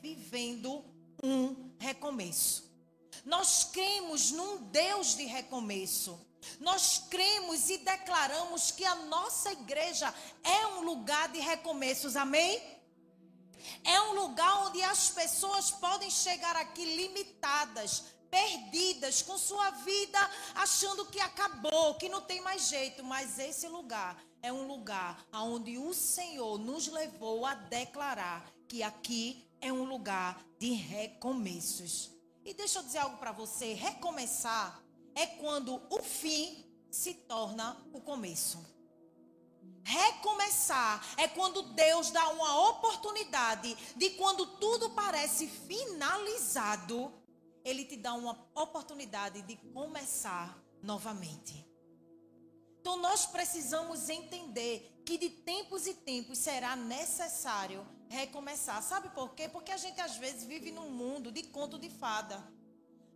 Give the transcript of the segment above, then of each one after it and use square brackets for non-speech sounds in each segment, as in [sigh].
Vivendo um recomeço. Nós cremos num Deus de recomeço. Nós cremos e declaramos que a nossa igreja é um lugar de recomeços, amém? É um lugar onde as pessoas podem chegar aqui limitadas, perdidas, com sua vida achando que acabou, que não tem mais jeito, mas esse lugar é um lugar onde o Senhor nos levou a declarar que aqui é um lugar de recomeços. E deixa eu dizer algo para você: recomeçar é quando o fim se torna o começo. Recomeçar é quando Deus dá uma oportunidade de quando tudo parece finalizado, Ele te dá uma oportunidade de começar novamente. Então nós precisamos entender que de tempos e tempos será necessário recomeçar. Sabe por quê? Porque a gente às vezes vive num mundo de conto de fada.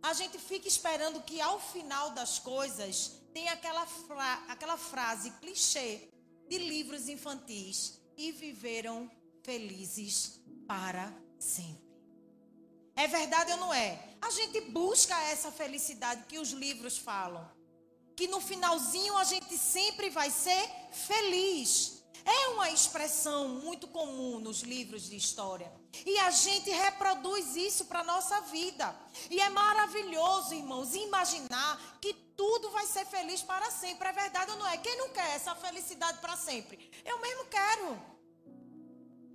A gente fica esperando que ao final das coisas tenha aquela, fra aquela frase clichê de livros infantis e viveram felizes para sempre. É verdade ou não é? A gente busca essa felicidade que os livros falam. Que no finalzinho a gente sempre vai ser feliz. É uma expressão muito comum nos livros de história. E a gente reproduz isso para a nossa vida. E é maravilhoso, irmãos, imaginar que tudo vai ser feliz para sempre. É verdade ou não é? Quem não quer essa felicidade para sempre? Eu mesmo quero.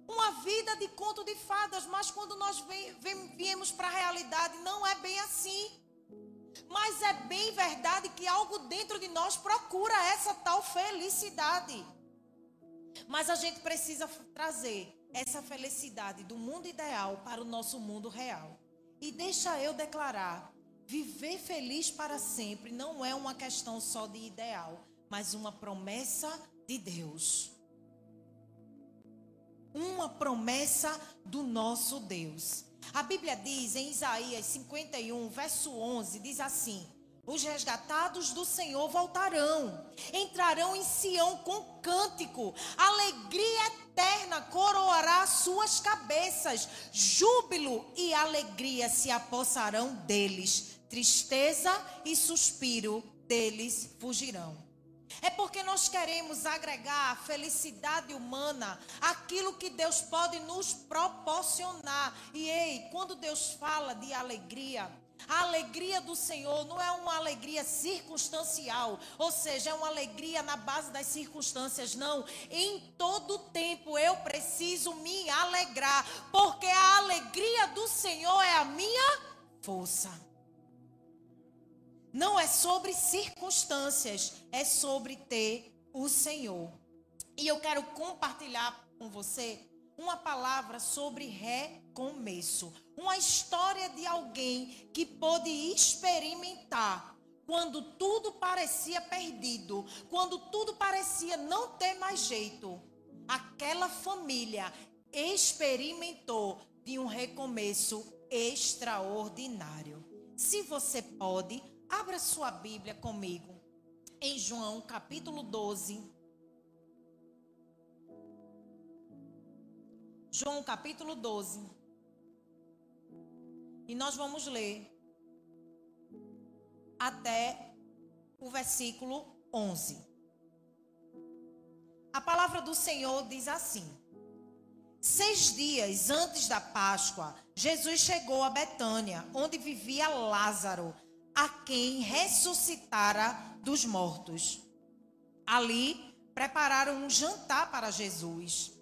Uma vida de conto de fadas, mas quando nós viemos para a realidade, não é bem assim. Mas é bem verdade que algo dentro de nós procura essa tal felicidade. Mas a gente precisa trazer essa felicidade do mundo ideal para o nosso mundo real. E deixa eu declarar: viver feliz para sempre não é uma questão só de ideal, mas uma promessa de Deus. Uma promessa do nosso Deus. A Bíblia diz em Isaías 51, verso 11: diz assim: os resgatados do Senhor voltarão, entrarão em Sião com cântico, alegria eterna coroará suas cabeças, júbilo e alegria se apossarão deles, tristeza e suspiro deles fugirão. É porque nós queremos agregar a felicidade humana aquilo que Deus pode nos proporcionar. E ei, quando Deus fala de alegria, a alegria do Senhor não é uma alegria circunstancial, ou seja, é uma alegria na base das circunstâncias, não. Em todo tempo eu preciso me alegrar, porque a alegria do Senhor é a minha força. Não é sobre circunstâncias, é sobre ter o Senhor. E eu quero compartilhar com você uma palavra sobre recomeço. Uma história de alguém que pôde experimentar quando tudo parecia perdido, quando tudo parecia não ter mais jeito. Aquela família experimentou de um recomeço extraordinário. Se você pode, abra sua Bíblia comigo em João capítulo 12 João capítulo 12. E nós vamos ler até o versículo 11. A palavra do Senhor diz assim: Seis dias antes da Páscoa, Jesus chegou a Betânia, onde vivia Lázaro, a quem ressuscitara dos mortos. Ali prepararam um jantar para Jesus.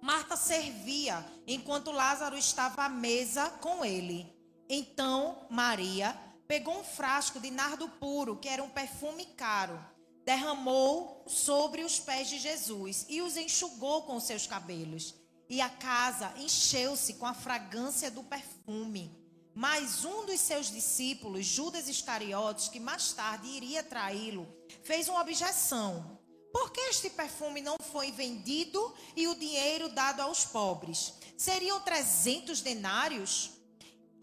Marta servia enquanto Lázaro estava à mesa com ele. Então Maria pegou um frasco de nardo puro, que era um perfume caro, derramou sobre os pés de Jesus e os enxugou com seus cabelos. E a casa encheu-se com a fragrância do perfume. Mas um dos seus discípulos, Judas Iscariotes, que mais tarde iria traí-lo, fez uma objeção. Por que este perfume não foi vendido e o dinheiro dado aos pobres? Seriam 300 denários?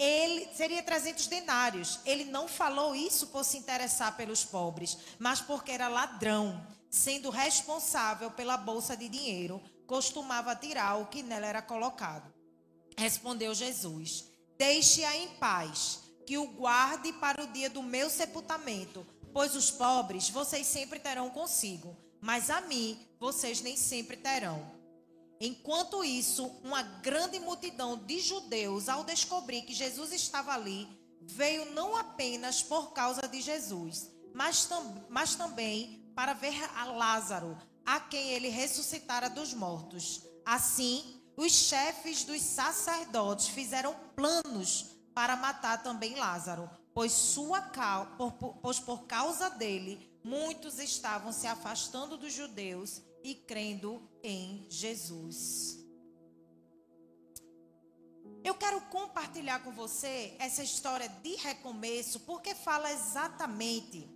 ele seria 300 denários. Ele não falou isso por se interessar pelos pobres, mas porque era ladrão, sendo responsável pela bolsa de dinheiro, costumava tirar o que nela era colocado. Respondeu Jesus: Deixe-a em paz, que o guarde para o dia do meu sepultamento, pois os pobres vocês sempre terão consigo, mas a mim vocês nem sempre terão. Enquanto isso, uma grande multidão de judeus, ao descobrir que Jesus estava ali, veio não apenas por causa de Jesus, mas, tam mas também para ver a Lázaro, a quem ele ressuscitara dos mortos. Assim, os chefes dos sacerdotes fizeram planos para matar também Lázaro, pois, sua, pois por causa dele, muitos estavam se afastando dos judeus e crendo em Jesus. Eu quero compartilhar com você essa história de recomeço, porque fala exatamente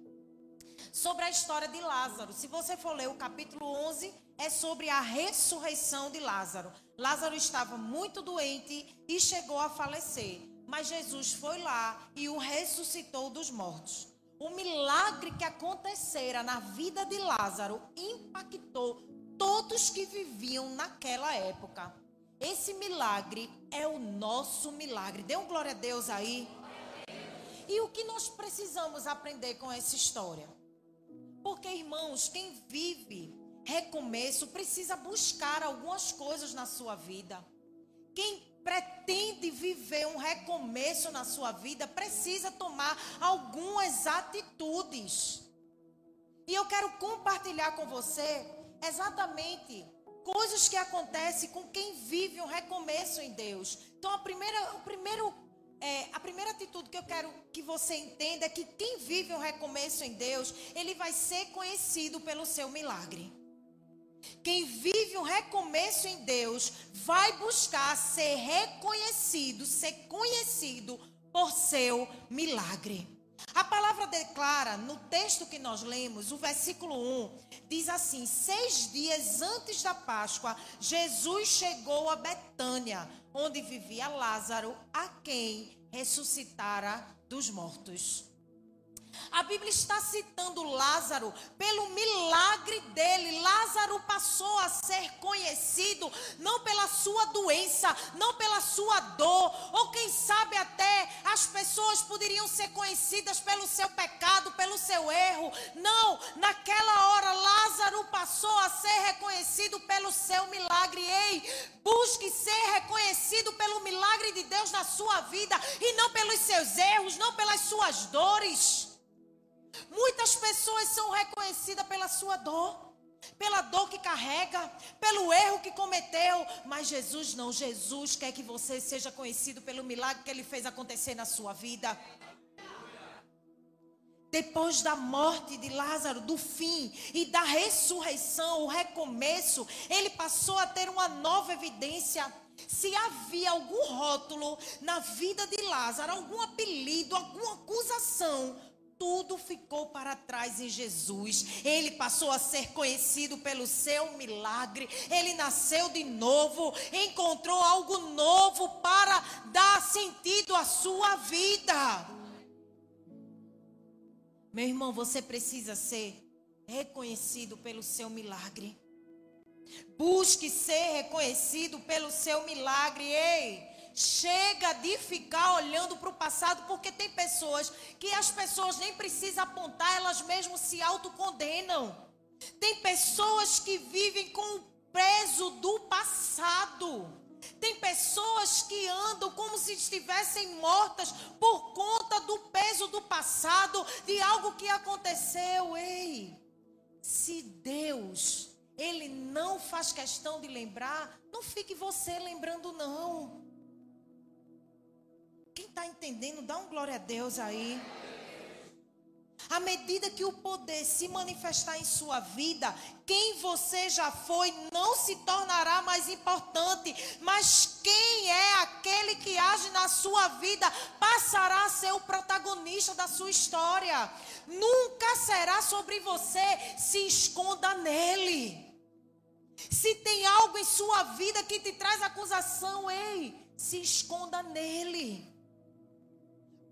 sobre a história de Lázaro. Se você for ler o capítulo 11, é sobre a ressurreição de Lázaro. Lázaro estava muito doente e chegou a falecer, mas Jesus foi lá e o ressuscitou dos mortos. O milagre que acontecera na vida de Lázaro impactou todos que viviam naquela época. Esse milagre é o nosso milagre. Dê um glória a Deus aí. E o que nós precisamos aprender com essa história? Porque, irmãos, quem vive recomeço precisa buscar algumas coisas na sua vida. Quem pretende viver um recomeço na sua vida precisa tomar algumas atitudes. E eu quero compartilhar com você exatamente coisas que acontecem com quem vive um recomeço em Deus. Então, a primeira, o primeiro, é, a primeira atitude que eu quero que você entenda é que quem vive um recomeço em Deus, ele vai ser conhecido pelo seu milagre. Quem vive um recomeço em Deus vai buscar ser reconhecido, ser conhecido por seu milagre. A palavra declara, no texto que nós lemos, o versículo 1, diz assim: Seis dias antes da Páscoa, Jesus chegou a Betânia, onde vivia Lázaro, a quem ressuscitara dos mortos. A Bíblia está citando Lázaro pelo milagre dele. Lázaro passou a ser conhecido não pela sua doença, não pela sua dor, ou quem sabe até as pessoas poderiam ser conhecidas pelo seu pecado, pelo seu erro. Não, naquela hora Lázaro passou a ser reconhecido pelo seu milagre. Ei, busque ser reconhecido pelo milagre de Deus na sua vida e não pelos seus erros, não pelas suas dores. Muitas pessoas são reconhecidas pela sua dor, pela dor que carrega, pelo erro que cometeu, mas Jesus não. Jesus quer que você seja conhecido pelo milagre que ele fez acontecer na sua vida. Depois da morte de Lázaro, do fim e da ressurreição, o recomeço, ele passou a ter uma nova evidência. Se havia algum rótulo na vida de Lázaro, algum apelido, alguma acusação, tudo ficou para trás em Jesus. Ele passou a ser conhecido pelo seu milagre. Ele nasceu de novo, encontrou algo novo para dar sentido à sua vida. Meu irmão, você precisa ser reconhecido pelo seu milagre. Busque ser reconhecido pelo seu milagre. Ei, Chega de ficar olhando para o passado, porque tem pessoas que as pessoas nem precisam apontar, elas mesmas se autocondenam. Tem pessoas que vivem com o peso do passado. Tem pessoas que andam como se estivessem mortas por conta do peso do passado, de algo que aconteceu. Ei, se Deus, Ele não faz questão de lembrar, não fique você lembrando, não. Quem está entendendo, dá um glória a Deus aí. À medida que o poder se manifestar em sua vida, quem você já foi não se tornará mais importante, mas quem é aquele que age na sua vida passará a ser o protagonista da sua história. Nunca será sobre você, se esconda nele. Se tem algo em sua vida que te traz acusação, ei, se esconda nele.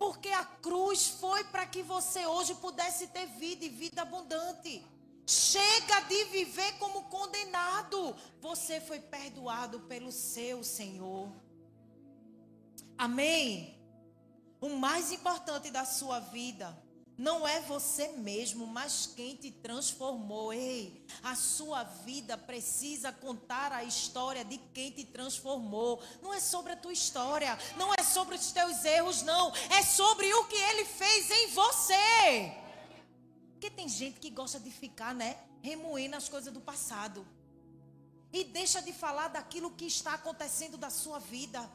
Porque a cruz foi para que você hoje pudesse ter vida e vida abundante. Chega de viver como condenado. Você foi perdoado pelo seu Senhor. Amém? O mais importante da sua vida não é você mesmo, mas quem te transformou. Ei, a sua vida precisa contar a história de quem te transformou. Não é sobre a tua história, não é sobre os teus erros, não. É sobre o que ele fez em você. Porque tem gente que gosta de ficar, né, remoendo as coisas do passado. E deixa de falar daquilo que está acontecendo da sua vida.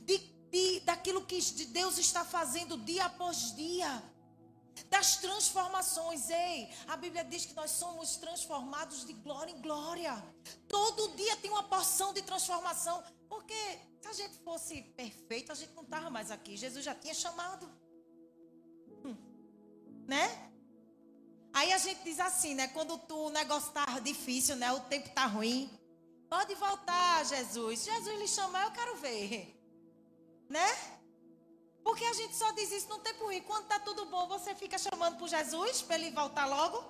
De, de, daquilo que Deus está fazendo dia após dia das transformações. Ei, a Bíblia diz que nós somos transformados de glória em glória. Todo dia tem uma porção de transformação. Porque se a gente fosse perfeito, a gente não estava mais aqui. Jesus já tinha chamado. Hum. Né? Aí a gente diz assim, né? Quando tu, o negócio tá difícil, né? O tempo tá ruim. Pode voltar, Jesus. Jesus lhe chamar, eu quero ver. Né? Porque a gente só diz isso no tempo ruim. Quando está tudo bom, você fica chamando por Jesus para ele voltar logo.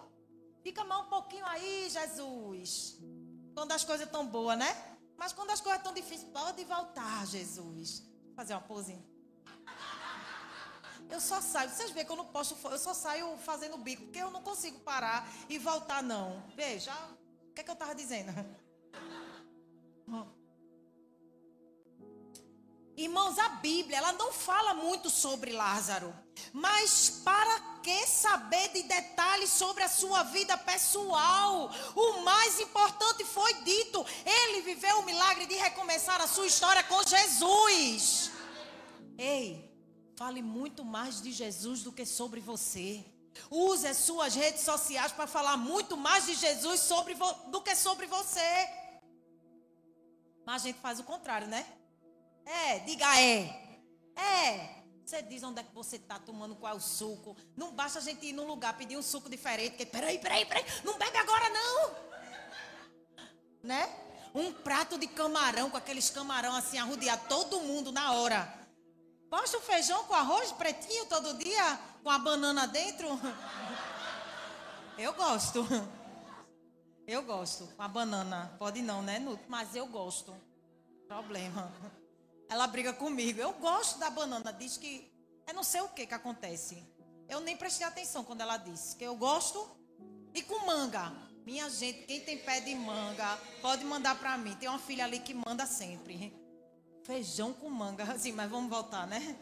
Fica mais um pouquinho aí, Jesus. Quando as coisas estão boas, né? Mas quando as coisas estão difíceis, pode voltar, Jesus. Vou fazer uma pose. Eu só saio, vocês veem que eu não posso, eu só saio fazendo bico, porque eu não consigo parar e voltar, não. Veja, o que é que eu estava dizendo? Irmãos, a Bíblia, ela não fala muito sobre Lázaro. Mas para que saber de detalhes sobre a sua vida pessoal? O mais importante foi dito. Ele viveu o milagre de recomeçar a sua história com Jesus. Ei, fale muito mais de Jesus do que sobre você. Use as suas redes sociais para falar muito mais de Jesus sobre do que sobre você. Mas a gente faz o contrário, né? É, diga é. É. Você diz onde é que você está tomando qual suco. Não basta a gente ir num lugar pedir um suco diferente. Porque, peraí, peraí, peraí. Não bebe agora, não. Né? Um prato de camarão, com aqueles camarão assim, arrodear todo mundo na hora. Posta o feijão com arroz pretinho todo dia, com a banana dentro. [laughs] Eu gosto. Eu gosto. Com a banana. Pode não, né, Nuto? Mas eu gosto. Problema. Ela briga comigo. Eu gosto da banana. Diz que é não sei o que que acontece. Eu nem prestei atenção quando ela disse que eu gosto. E com manga. Minha gente, quem tem pé de manga, pode mandar para mim. Tem uma filha ali que manda sempre. Feijão com manga. [laughs] Assim, mas vamos voltar, né?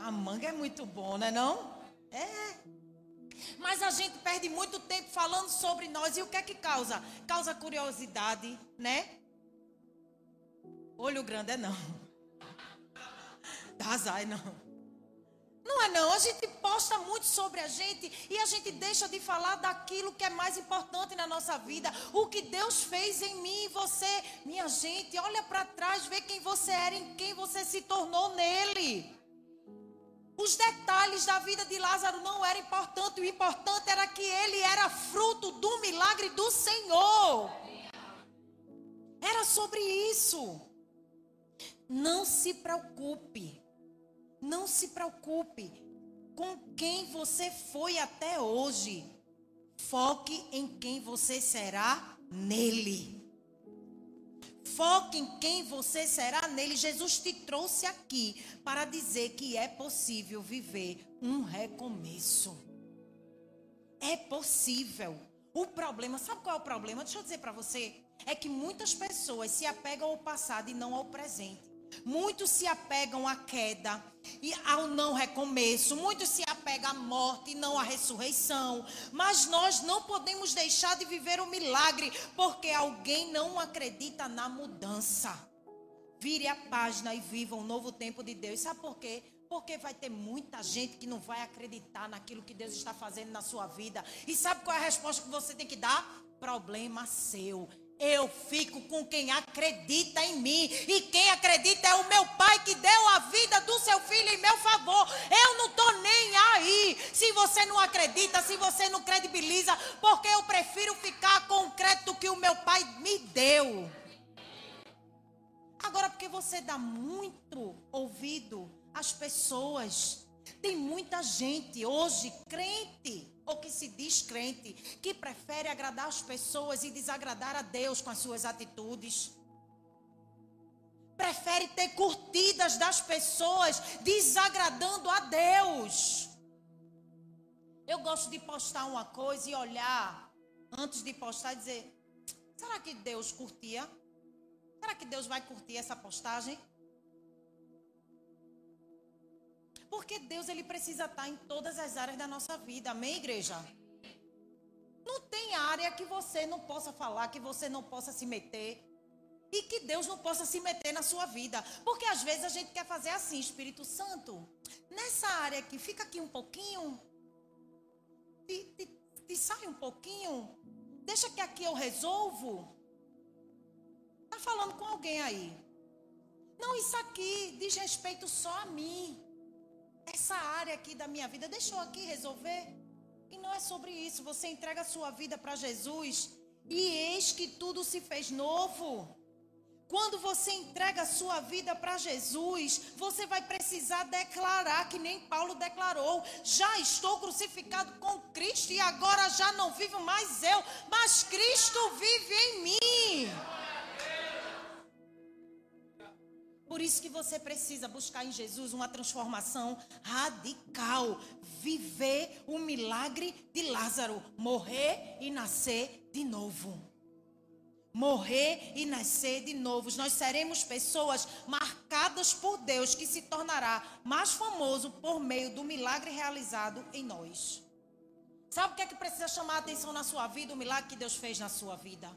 A manga é muito bom, né não? É. Mas a gente perde muito tempo falando sobre nós. E o que é que causa? Causa curiosidade, né? Olho grande é não. Dazai, não. Não é não, a gente posta muito sobre a gente e a gente deixa de falar daquilo que é mais importante na nossa vida, o que Deus fez em mim e você. Minha gente, olha para trás, vê quem você era, em quem você se tornou nele. Os detalhes da vida de Lázaro não eram importantes, o importante era que ele era fruto do milagre do Senhor. Era sobre isso. Não se preocupe não se preocupe com quem você foi até hoje. Foque em quem você será nele. Foque em quem você será nele. Jesus te trouxe aqui para dizer que é possível viver um recomeço. É possível. O problema, sabe qual é o problema? Deixa eu dizer para você. É que muitas pessoas se apegam ao passado e não ao presente. Muitos se apegam à queda e ao não recomeço. Muitos se apegam à morte e não à ressurreição. Mas nós não podemos deixar de viver o milagre porque alguém não acredita na mudança. Vire a página e viva um novo tempo de Deus. Sabe por quê? Porque vai ter muita gente que não vai acreditar naquilo que Deus está fazendo na sua vida. E sabe qual é a resposta que você tem que dar? Problema seu. Eu fico com quem acredita em mim. E quem acredita é o meu pai que deu a vida do seu filho em meu favor. Eu não estou nem aí. Se você não acredita, se você não credibiliza, porque eu prefiro ficar com o crédito que o meu pai me deu. Agora, porque você dá muito ouvido às pessoas Tem muita gente hoje, crente, ou que se diz crente, que prefere agradar as pessoas e desagradar a Deus com as suas atitudes. Prefere ter curtidas das pessoas desagradando a Deus. Eu gosto de postar uma coisa e olhar antes de postar e dizer: será que Deus curtia? Será que Deus vai curtir essa postagem? Porque Deus ele precisa estar em todas as áreas da nossa vida. Amém, igreja? Não tem área que você não possa falar, que você não possa se meter. E que Deus não possa se meter na sua vida. Porque às vezes a gente quer fazer assim, Espírito Santo, nessa área aqui, fica aqui um pouquinho. Te, te, te sai um pouquinho. Deixa que aqui eu resolvo. Está falando com alguém aí. Não, isso aqui diz respeito só a mim essa área aqui da minha vida, deixa eu aqui resolver. E não é sobre isso. Você entrega a sua vida para Jesus e eis que tudo se fez novo. Quando você entrega a sua vida para Jesus, você vai precisar declarar, que nem Paulo declarou: já estou crucificado com Cristo e agora já não vivo mais eu, mas Cristo vive em mim. Por isso que você precisa buscar em Jesus uma transformação radical. Viver o milagre de Lázaro. Morrer e nascer de novo. Morrer e nascer de novo. Nós seremos pessoas marcadas por Deus, que se tornará mais famoso por meio do milagre realizado em nós. Sabe o que é que precisa chamar a atenção na sua vida? O milagre que Deus fez na sua vida.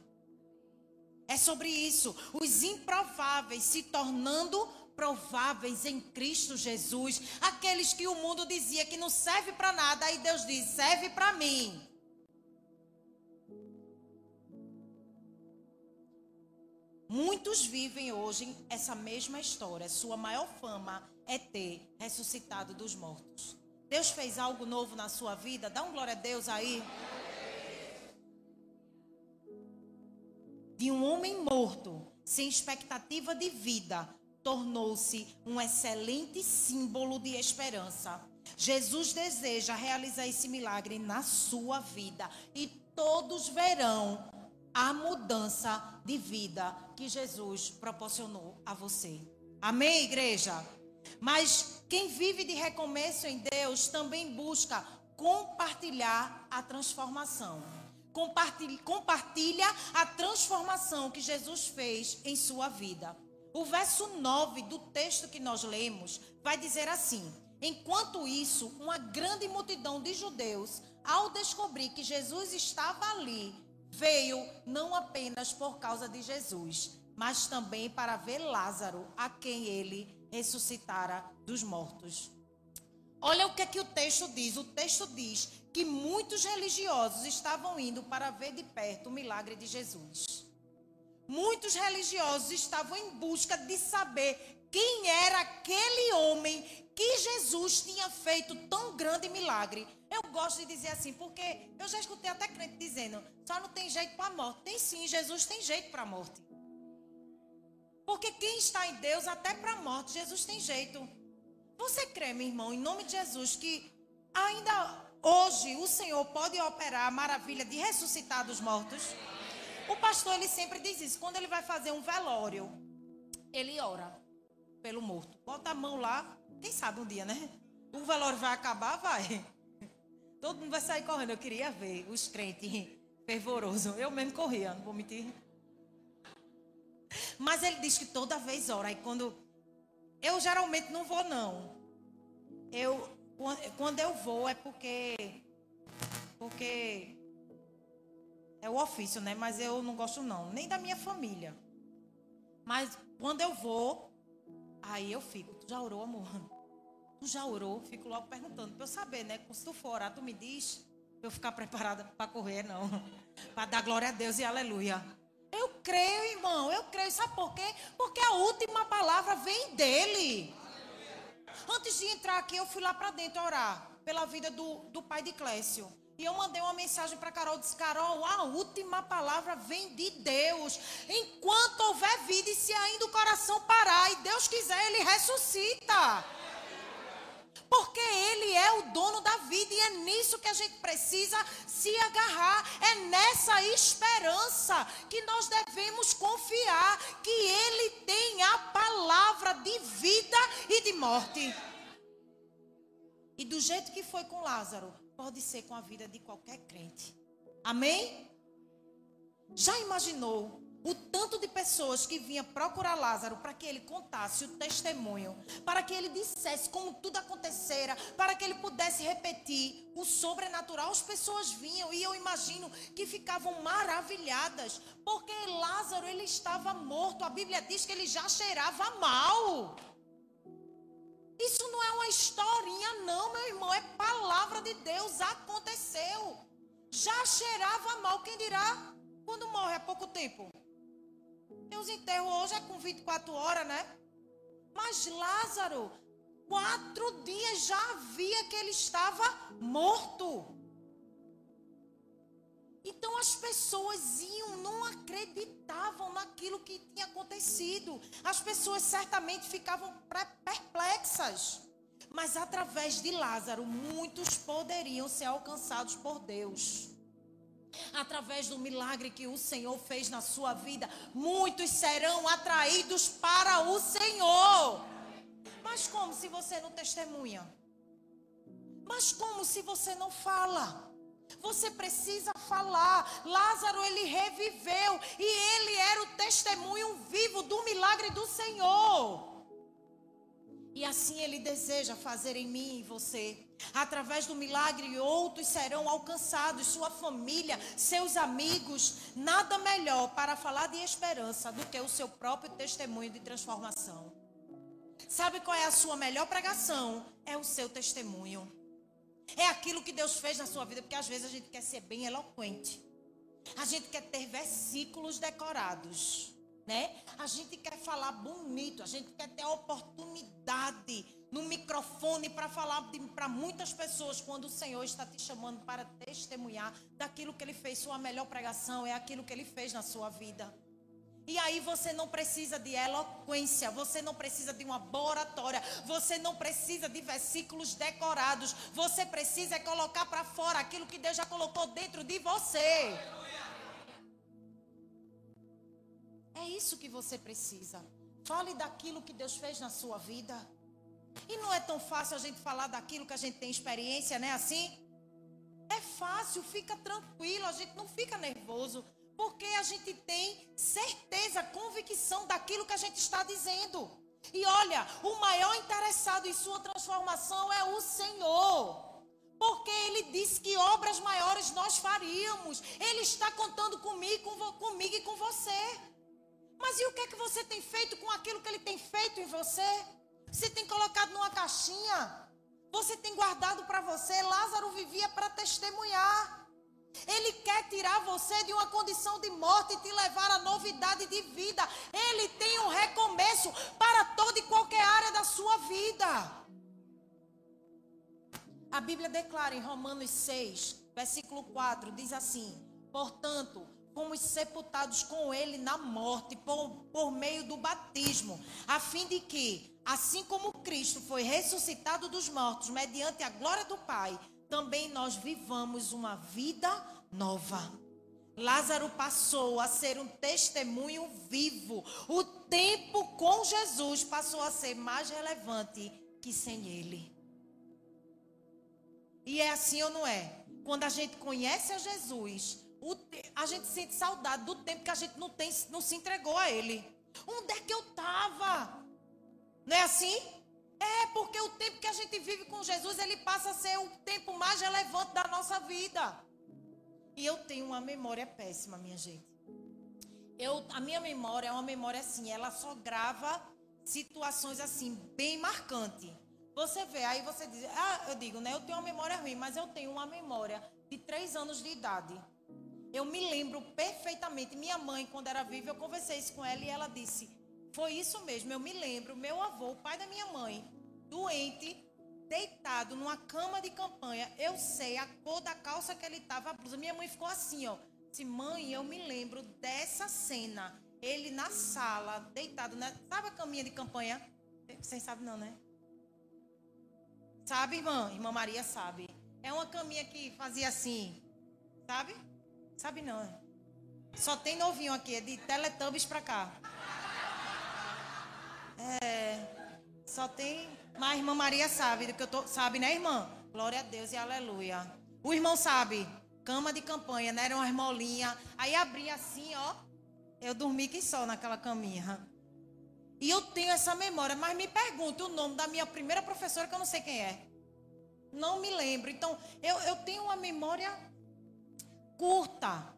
É sobre isso. Os improváveis se tornando prováveis em Cristo Jesus. Aqueles que o mundo dizia que não serve para nada, aí Deus diz: serve para mim. Muitos vivem hoje essa mesma história. Sua maior fama é ter ressuscitado dos mortos. Deus fez algo novo na sua vida? Dá um glória a Deus aí. De um homem morto, sem expectativa de vida, tornou-se um excelente símbolo de esperança. Jesus deseja realizar esse milagre na sua vida e todos verão a mudança de vida que Jesus proporcionou a você. Amém, igreja? Mas quem vive de recomeço em Deus também busca compartilhar a transformação compartilha, compartilha a transformação que Jesus fez em sua vida. O verso 9 do texto que nós lemos vai dizer assim: Enquanto isso, uma grande multidão de judeus, ao descobrir que Jesus estava ali, veio não apenas por causa de Jesus, mas também para ver Lázaro, a quem ele ressuscitara dos mortos. Olha o que, é que o texto diz. O texto diz que muitos religiosos estavam indo para ver de perto o milagre de Jesus. Muitos religiosos estavam em busca de saber quem era aquele homem que Jesus tinha feito tão grande milagre. Eu gosto de dizer assim, porque eu já escutei até crente dizendo: só não tem jeito para a morte. Tem sim, Jesus tem jeito para a morte. Porque quem está em Deus, até para a morte, Jesus tem jeito. Você crê, meu irmão, em nome de Jesus, que ainda Hoje o Senhor pode operar a maravilha de ressuscitar dos mortos. O pastor ele sempre diz isso. Quando ele vai fazer um velório, ele ora pelo morto. Bota a mão lá. Quem sabe um dia, né? O velório vai acabar, vai. Todo mundo vai sair correndo. Eu queria ver os crentes fervorosos. Eu mesmo corria, não vou mentir. Mas ele diz que toda vez ora. E quando. Eu geralmente não vou, não. Eu quando eu vou é porque. Porque. É o ofício, né? Mas eu não gosto, não. Nem da minha família. Mas quando eu vou, aí eu fico. Tu já orou, amor? Tu já orou? Fico logo perguntando. Pra eu saber, né? Se tu for orar, tu me diz. Pra eu ficar preparada para correr, não. [laughs] para dar glória a Deus e aleluia. Eu creio, irmão. Eu creio. Sabe por quê? Porque a última palavra vem dele. Antes de entrar aqui, eu fui lá para dentro orar pela vida do, do pai de Clécio. E eu mandei uma mensagem para Carol, disse, Carol, a última palavra vem de Deus. Enquanto houver vida e se ainda o coração parar e Deus quiser, ele ressuscita. Porque Ele é o dono da vida e é nisso que a gente precisa se agarrar. É nessa esperança que nós devemos confiar que Ele tem a palavra de vida e de morte. E do jeito que foi com Lázaro, pode ser com a vida de qualquer crente. Amém? Já imaginou o tanto de pessoas que vinha procurar Lázaro para que ele contasse o testemunho, para que ele dissesse como tudo acontecera, para que ele pudesse repetir o sobrenatural. As pessoas vinham e eu imagino que ficavam maravilhadas, porque Lázaro ele estava morto. A Bíblia diz que ele já cheirava mal. Isso não é uma historinha, não, meu irmão. É palavra de Deus. Aconteceu. Já cheirava mal. Quem dirá quando morre há pouco tempo? E os enterros hoje é com 24 horas, né? Mas Lázaro, quatro dias já havia que ele estava morto. Então as pessoas iam, não acreditavam naquilo que tinha acontecido. As pessoas certamente ficavam perplexas. Mas através de Lázaro, muitos poderiam ser alcançados por Deus. Através do milagre que o Senhor fez na sua vida, muitos serão atraídos para o Senhor. Mas como se você não testemunha? Mas como se você não fala? Você precisa falar. Lázaro ele reviveu e ele era o testemunho vivo do milagre do Senhor. E assim ele deseja fazer em mim e você. Através do milagre, outros serão alcançados, sua família, seus amigos. Nada melhor para falar de esperança do que o seu próprio testemunho de transformação. Sabe qual é a sua melhor pregação? É o seu testemunho. É aquilo que Deus fez na sua vida, porque às vezes a gente quer ser bem eloquente. A gente quer ter versículos decorados, né? A gente quer falar bonito, a gente quer ter a oportunidade no microfone para falar para muitas pessoas quando o Senhor está te chamando para testemunhar daquilo que ele fez. Sua melhor pregação é aquilo que ele fez na sua vida. E aí você não precisa de eloquência, você não precisa de uma oratória, você não precisa de versículos decorados, você precisa é colocar para fora aquilo que Deus já colocou dentro de você. É isso que você precisa. Fale daquilo que Deus fez na sua vida. E não é tão fácil a gente falar daquilo que a gente tem experiência, né? Assim? É fácil, fica tranquilo, a gente não fica nervoso. Porque a gente tem certeza, convicção daquilo que a gente está dizendo. E olha, o maior interessado em sua transformação é o Senhor. Porque ele disse que obras maiores nós faríamos. Ele está contando comigo, comigo e com você. Mas e o que é que você tem feito com aquilo que ele tem feito em você? Você tem colocado numa caixinha? Você tem guardado para você? Lázaro vivia para testemunhar. Ele quer tirar você de uma condição de morte e te levar à novidade de vida. Ele tem um recomeço para toda e qualquer área da sua vida. A Bíblia declara em Romanos 6, versículo 4, diz assim: Portanto, fomos sepultados com ele na morte por, por meio do batismo, a fim de que, assim como Cristo foi ressuscitado dos mortos mediante a glória do Pai, também nós vivamos uma vida nova. Lázaro passou a ser um testemunho vivo. O tempo com Jesus passou a ser mais relevante que sem ele. E é assim ou não é? Quando a gente conhece a Jesus, a gente sente saudade do tempo que a gente não, tem, não se entregou a ele. Onde é que eu estava? Não é assim? É, porque o tempo que a gente vive com Jesus, ele passa a ser o tempo mais relevante da nossa vida. E eu tenho uma memória péssima, minha gente. Eu, a minha memória é uma memória assim, ela só grava situações assim, bem marcante. Você vê, aí você diz, ah, eu digo, né? Eu tenho uma memória ruim, mas eu tenho uma memória de três anos de idade. Eu me lembro perfeitamente. Minha mãe, quando era viva, eu conversei isso com ela e ela disse: foi isso mesmo, eu me lembro, meu avô, pai da minha mãe, doente, deitado numa cama de campanha. Eu sei a cor da calça que ele estava, a blusa. Minha mãe ficou assim, ó. Disse, mãe, eu me lembro dessa cena. Ele na sala, deitado, né? Sabe a caminha de campanha? Vocês sabem não, né? Sabe, irmã? Irmã Maria sabe. É uma caminha que fazia assim. Sabe? Sabe não. Só tem novinho aqui, é de Teletubbies pra cá. É. Só tem. Mas a irmã Maria sabe do que eu tô. Sabe, né, irmã? Glória a Deus e aleluia. O irmão sabe. Cama de campanha, né? Era uma molinhas. Aí abria assim, ó. Eu dormi que só naquela caminha. E eu tenho essa memória, mas me pergunte o nome da minha primeira professora, que eu não sei quem é. Não me lembro. Então, eu, eu tenho uma memória curta.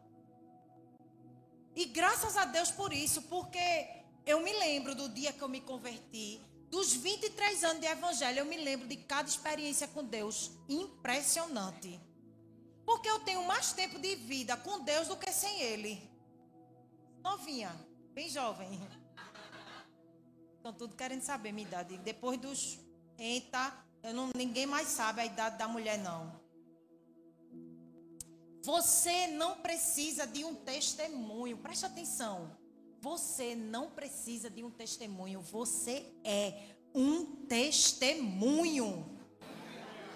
E graças a Deus por isso, porque eu me lembro do dia que eu me converti, dos 23 anos de evangelho, eu me lembro de cada experiência com Deus impressionante. Porque eu tenho mais tempo de vida com Deus do que sem Ele. Novinha, bem jovem. Estão tudo querendo saber minha idade. Depois dos. Eita, eu não, ninguém mais sabe a idade da mulher, não. Você não precisa de um testemunho. Preste atenção. Você não precisa de um testemunho. Você é um testemunho.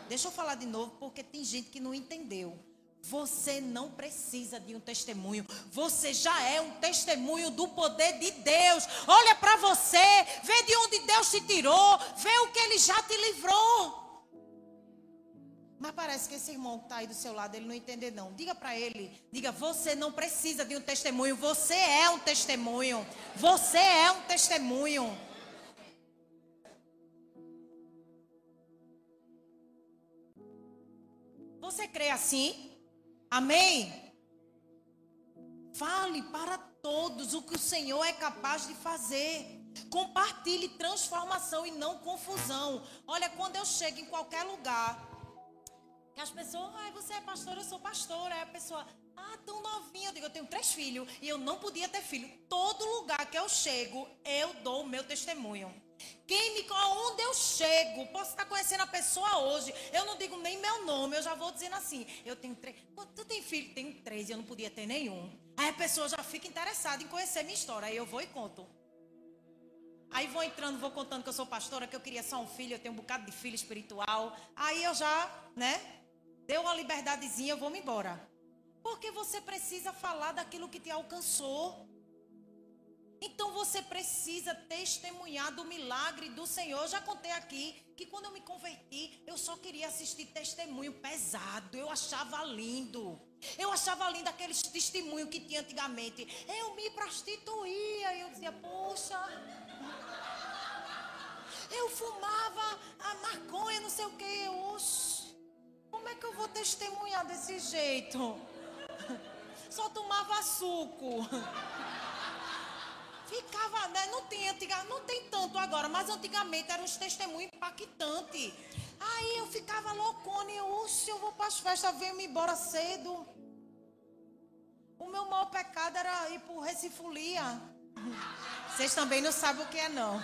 Deixa eu falar de novo, porque tem gente que não entendeu. Você não precisa de um testemunho. Você já é um testemunho do poder de Deus. Olha para você, vê de onde Deus te tirou, vê o que ele já te livrou. Mas parece que esse irmão que está aí do seu lado, ele não entende não. Diga para ele, diga, você não precisa de um testemunho, você é um testemunho. Você é um testemunho. Você crê assim? Amém? Fale para todos o que o Senhor é capaz de fazer. Compartilhe transformação e não confusão. Olha, quando eu chego em qualquer lugar, que as pessoas, ah, você é pastora, eu sou pastora. Aí a pessoa, ah, tão novinha. Eu digo, eu tenho três filhos e eu não podia ter filho. Todo lugar que eu chego, eu dou o meu testemunho. Quem me, onde eu chego, posso estar conhecendo a pessoa hoje. Eu não digo nem meu nome, eu já vou dizendo assim. Eu tenho três. Tu tem filho? Tenho três e eu não podia ter nenhum. Aí a pessoa já fica interessada em conhecer minha história. Aí eu vou e conto. Aí vou entrando, vou contando que eu sou pastora, que eu queria só um filho, eu tenho um bocado de filho espiritual. Aí eu já, né? Deu uma liberdadezinha, eu vou me embora. Porque você precisa falar daquilo que te alcançou. Então você precisa testemunhar do milagre do Senhor. Eu já contei aqui que quando eu me converti, eu só queria assistir testemunho pesado. Eu achava lindo. Eu achava lindo aqueles testemunhos que tinha antigamente. Eu me prostituía. E eu dizia, poxa. Eu fumava a maconha, não sei o que. Oxe, como é que eu vou testemunhar desse jeito? [laughs] Só tomava suco. [laughs] Ficava, né? Não tem antiga, não tem tanto agora, mas antigamente eram uns testemunhos impactantes. Aí eu ficava loucona e eu, eu vou para as festas, venho-me embora cedo. O meu maior pecado era ir para Recifolia. [laughs] Vocês também não sabem o que é, não.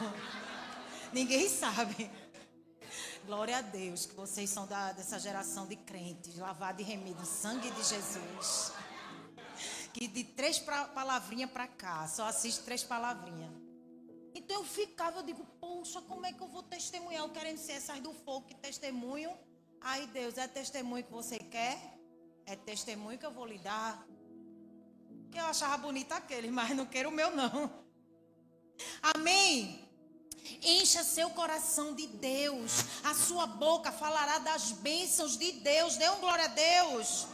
Ninguém sabe. Glória a Deus que vocês são da, dessa geração de crentes, lavado e remido, sangue de Jesus que de três palavrinhas para cá, só assiste três palavrinhas. Então eu ficava, eu digo, poxa, como é que eu vou testemunhar? Eu querendo ser essas do fogo que testemunho. Aí Deus, é testemunho que você quer? É testemunho que eu vou lhe dar. Que eu achava bonito aquele, mas não quero o meu não. Amém? Encha seu coração de Deus. A sua boca falará das bênçãos de Deus. Dê um glória a Deus.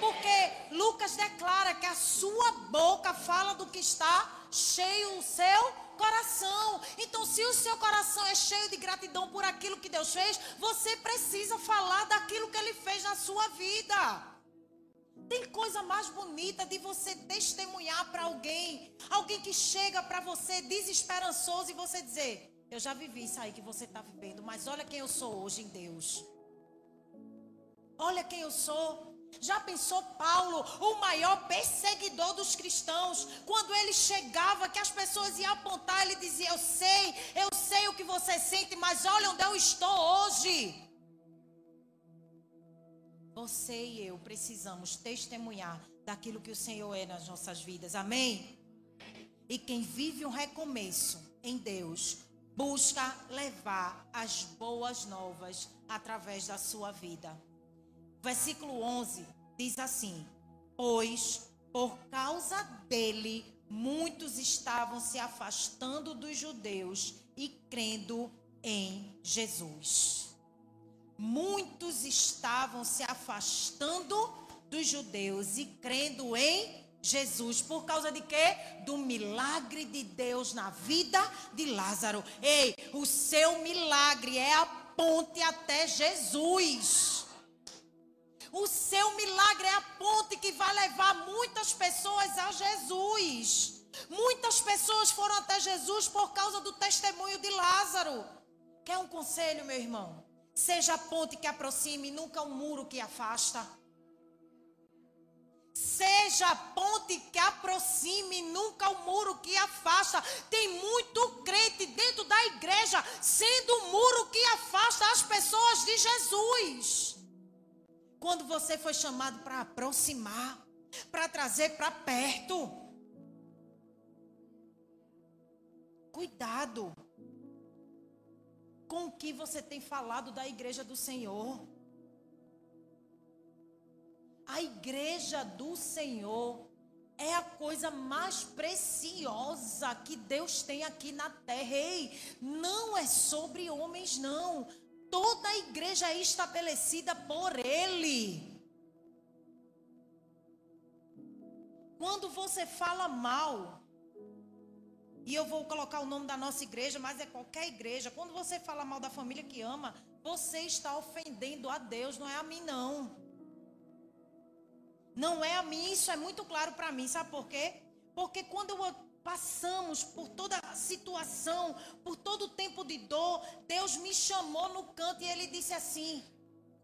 Porque Lucas declara que a sua boca fala do que está cheio o seu coração. Então, se o seu coração é cheio de gratidão por aquilo que Deus fez, você precisa falar daquilo que Ele fez na sua vida. Tem coisa mais bonita de você testemunhar para alguém, alguém que chega para você desesperançoso e você dizer: Eu já vivi isso aí que você está vivendo, mas olha quem eu sou hoje em Deus. Olha quem eu sou. Já pensou Paulo, o maior perseguidor dos cristãos, quando ele chegava, que as pessoas iam apontar, ele dizia: Eu sei, eu sei o que você sente, mas olha onde eu estou hoje. Você e eu precisamos testemunhar daquilo que o Senhor é nas nossas vidas, amém? E quem vive um recomeço em Deus, busca levar as boas novas através da sua vida. Versículo 11 diz assim: Pois por causa dele muitos estavam se afastando dos judeus e crendo em Jesus. Muitos estavam se afastando dos judeus e crendo em Jesus. Por causa de quê? Do milagre de Deus na vida de Lázaro. Ei, o seu milagre é a ponte até Jesus. O seu milagre é a ponte que vai levar muitas pessoas a Jesus. Muitas pessoas foram até Jesus por causa do testemunho de Lázaro. Quer um conselho, meu irmão? Seja a ponte que aproxime, nunca um muro que afasta. Seja a ponte que aproxime, nunca o muro que afasta. Tem muito crente dentro da igreja sendo o muro que afasta as pessoas de Jesus. Quando você foi chamado para aproximar, para trazer para perto. Cuidado com o que você tem falado da igreja do Senhor. A igreja do Senhor é a coisa mais preciosa que Deus tem aqui na terra. Ei, não é sobre homens, não. Toda a igreja é estabelecida por Ele. Quando você fala mal, e eu vou colocar o nome da nossa igreja, mas é qualquer igreja. Quando você fala mal da família que ama, você está ofendendo a Deus, não é a mim, não. Não é a mim, isso é muito claro para mim. Sabe por quê? Porque quando passamos por toda a situação, por todo o tempo de dor, Deus me chamou no canto e Ele disse assim: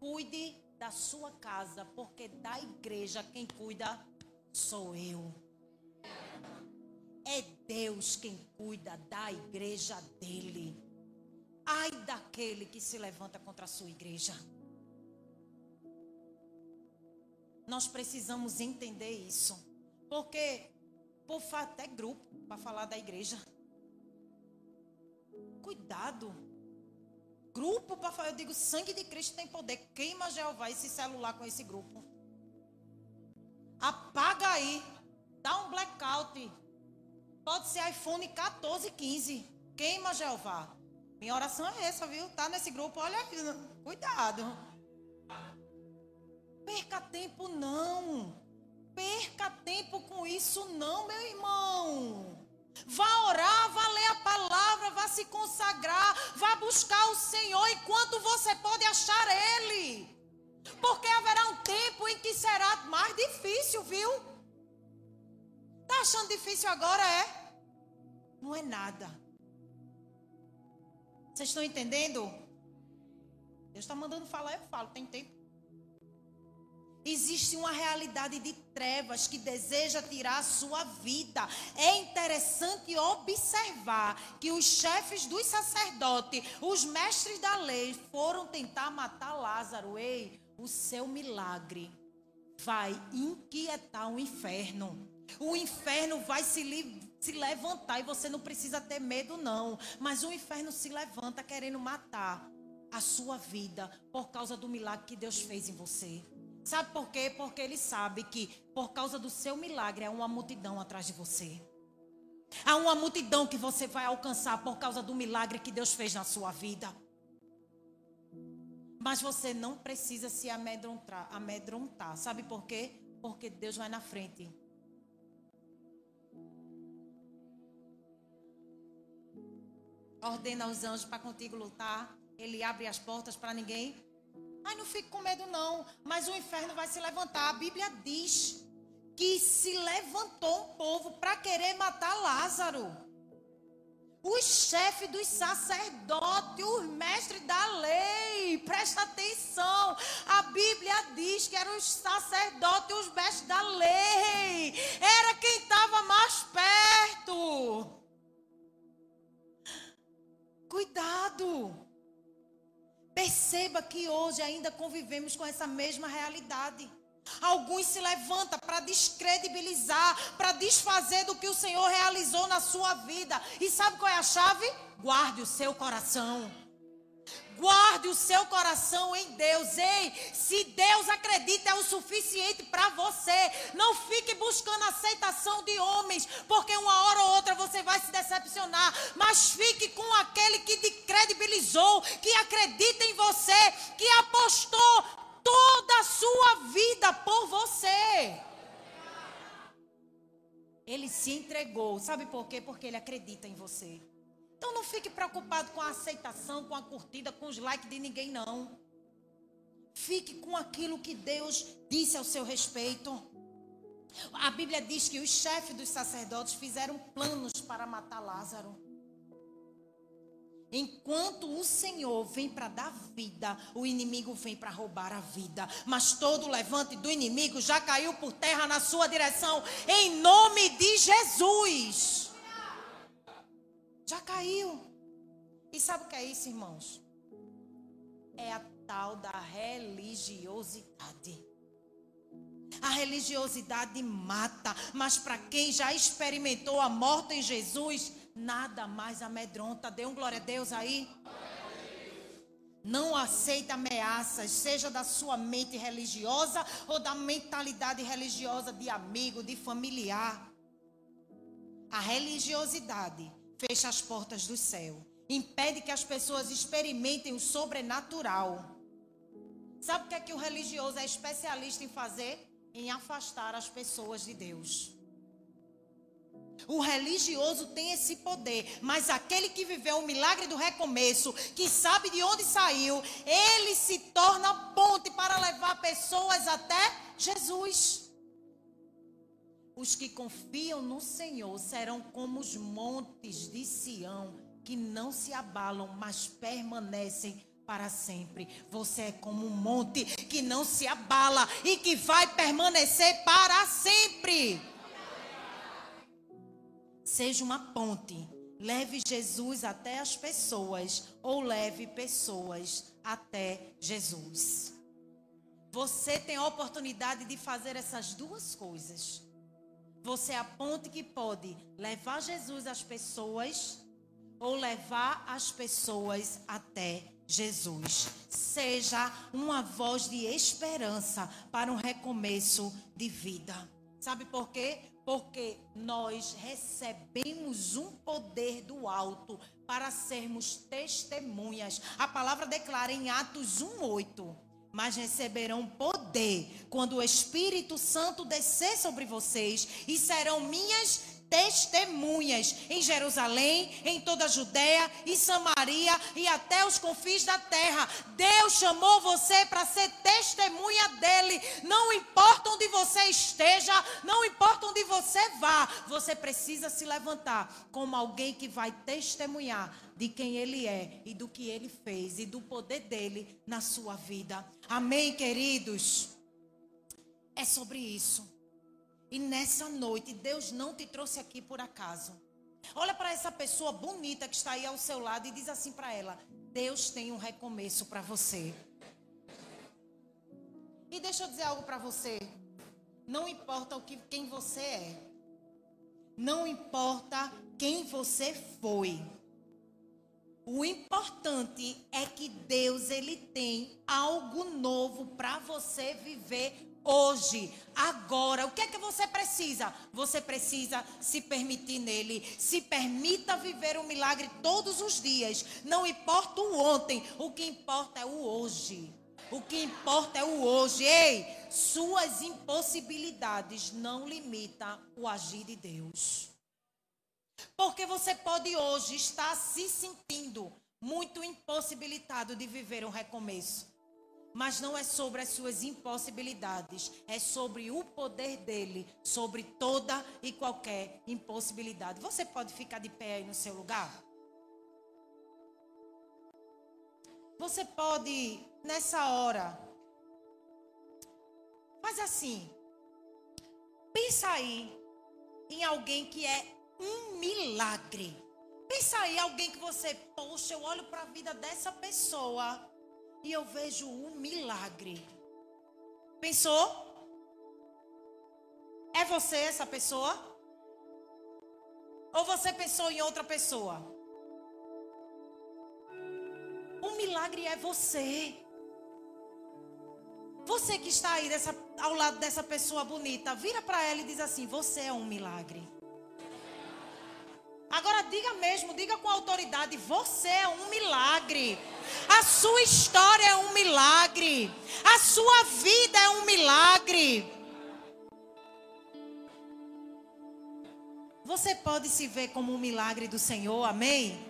cuide da sua casa, porque da igreja quem cuida sou eu. É Deus quem cuida da igreja dele. Ai daquele que se levanta contra a sua igreja. Nós precisamos entender isso. Porque por até grupo para falar da igreja. Cuidado. Grupo para falar, eu digo, sangue de Cristo tem poder. Queima Jeová esse celular com esse grupo. Apaga aí. Dá um blackout. Pode ser iPhone 14, 15. Queima Jeová. Minha oração é essa, viu? Tá nesse grupo, olha, cuidado. Perca tempo não. Perca tempo com isso não, meu irmão. Vá orar, vá ler a palavra, vá se consagrar, vá buscar o Senhor enquanto você pode achar Ele. Porque haverá um tempo em que será mais difícil, viu? Achando difícil agora, é? Não é nada. Vocês estão entendendo? Deus está mandando falar, eu falo, tem tempo. Existe uma realidade de trevas que deseja tirar a sua vida. É interessante observar que os chefes dos sacerdotes, os mestres da lei, foram tentar matar Lázaro. Ei, o seu milagre vai inquietar o inferno. O inferno vai se, se levantar e você não precisa ter medo, não. Mas o inferno se levanta querendo matar a sua vida por causa do milagre que Deus fez em você. Sabe por quê? Porque ele sabe que por causa do seu milagre há uma multidão atrás de você. Há uma multidão que você vai alcançar por causa do milagre que Deus fez na sua vida. Mas você não precisa se amedrontar, amedrontar. Sabe por quê? Porque Deus vai na frente. Ordena aos anjos para contigo lutar. Ele abre as portas para ninguém Ai, não fique com medo, não. Mas o inferno vai se levantar. A Bíblia diz que se levantou um povo para querer matar Lázaro. Os chefes dos sacerdotes, os mestres da lei, presta atenção. A Bíblia diz que eram os sacerdotes os mestres da lei. Era quem estava mais perto. Cuidado. Perceba que hoje ainda convivemos com essa mesma realidade. Alguns se levantam para descredibilizar, para desfazer do que o Senhor realizou na sua vida. E sabe qual é a chave? Guarde o seu coração. Guarde o seu coração em Deus. Ei, se Deus acredita é o suficiente para você. Não fique buscando aceitação de homens, porque uma hora ou outra você vai se decepcionar. Mas fique com aquele que te credibilizou, que acredita em você, que apostou toda a sua vida por você. Ele se entregou. Sabe por quê? Porque ele acredita em você. Então não fique preocupado com a aceitação, com a curtida, com os likes de ninguém, não. Fique com aquilo que Deus disse ao seu respeito. A Bíblia diz que os chefes dos sacerdotes fizeram planos para matar Lázaro. Enquanto o Senhor vem para dar vida, o inimigo vem para roubar a vida. Mas todo levante do inimigo já caiu por terra na sua direção, em nome de Jesus. Já caiu. E sabe o que é isso, irmãos? É a tal da religiosidade. A religiosidade mata, mas para quem já experimentou a morte em Jesus, nada mais amedronta. Dê um glória a Deus aí. Não aceita ameaças, seja da sua mente religiosa ou da mentalidade religiosa de amigo, de familiar. A religiosidade fecha as portas do céu, impede que as pessoas experimentem o sobrenatural. Sabe o que é que o religioso é especialista em fazer? Em afastar as pessoas de Deus. O religioso tem esse poder, mas aquele que viveu o milagre do recomeço, que sabe de onde saiu, ele se torna ponte para levar pessoas até Jesus. Os que confiam no Senhor serão como os montes de Sião, que não se abalam, mas permanecem para sempre. Você é como um monte que não se abala e que vai permanecer para sempre. Seja uma ponte. Leve Jesus até as pessoas ou leve pessoas até Jesus. Você tem a oportunidade de fazer essas duas coisas. Você é a ponte que pode levar Jesus às pessoas ou levar as pessoas até Jesus. Seja uma voz de esperança para um recomeço de vida. Sabe por quê? Porque nós recebemos um poder do alto para sermos testemunhas. A palavra declara em Atos 1:8 mas receberão poder quando o Espírito Santo descer sobre vocês e serão minhas testemunhas em Jerusalém, em toda a Judéia e Samaria e até os confins da terra. Deus chamou você para ser testemunha dele. Não importa onde você esteja, não importa onde você vá, você precisa se levantar como alguém que vai testemunhar de quem ele é e do que ele fez e do poder dele na sua vida. Amém, queridos? É sobre isso. E nessa noite, Deus não te trouxe aqui por acaso. Olha para essa pessoa bonita que está aí ao seu lado e diz assim para ela: Deus tem um recomeço para você. E deixa eu dizer algo para você. Não importa o que, quem você é. Não importa quem você foi. O importante é que Deus ele tem algo novo para você viver hoje, agora. O que é que você precisa? Você precisa se permitir nele. Se permita viver um milagre todos os dias. Não importa o ontem, o que importa é o hoje. O que importa é o hoje. Ei, suas impossibilidades não limitam o agir de Deus. Porque você pode hoje estar se sentindo muito impossibilitado de viver um recomeço. Mas não é sobre as suas impossibilidades, é sobre o poder dele, sobre toda e qualquer impossibilidade. Você pode ficar de pé aí no seu lugar? Você pode, nessa hora, faz assim. Pensa aí em alguém que é um milagre. Pensa aí alguém que você, poxa, eu olho para a vida dessa pessoa e eu vejo um milagre. Pensou? É você essa pessoa? Ou você pensou em outra pessoa? O milagre é você. Você que está aí dessa, ao lado dessa pessoa bonita, vira para ela e diz assim: Você é um milagre. Agora diga mesmo, diga com autoridade: Você é um milagre. A sua história é um milagre. A sua vida é um milagre. Você pode se ver como um milagre do Senhor, amém?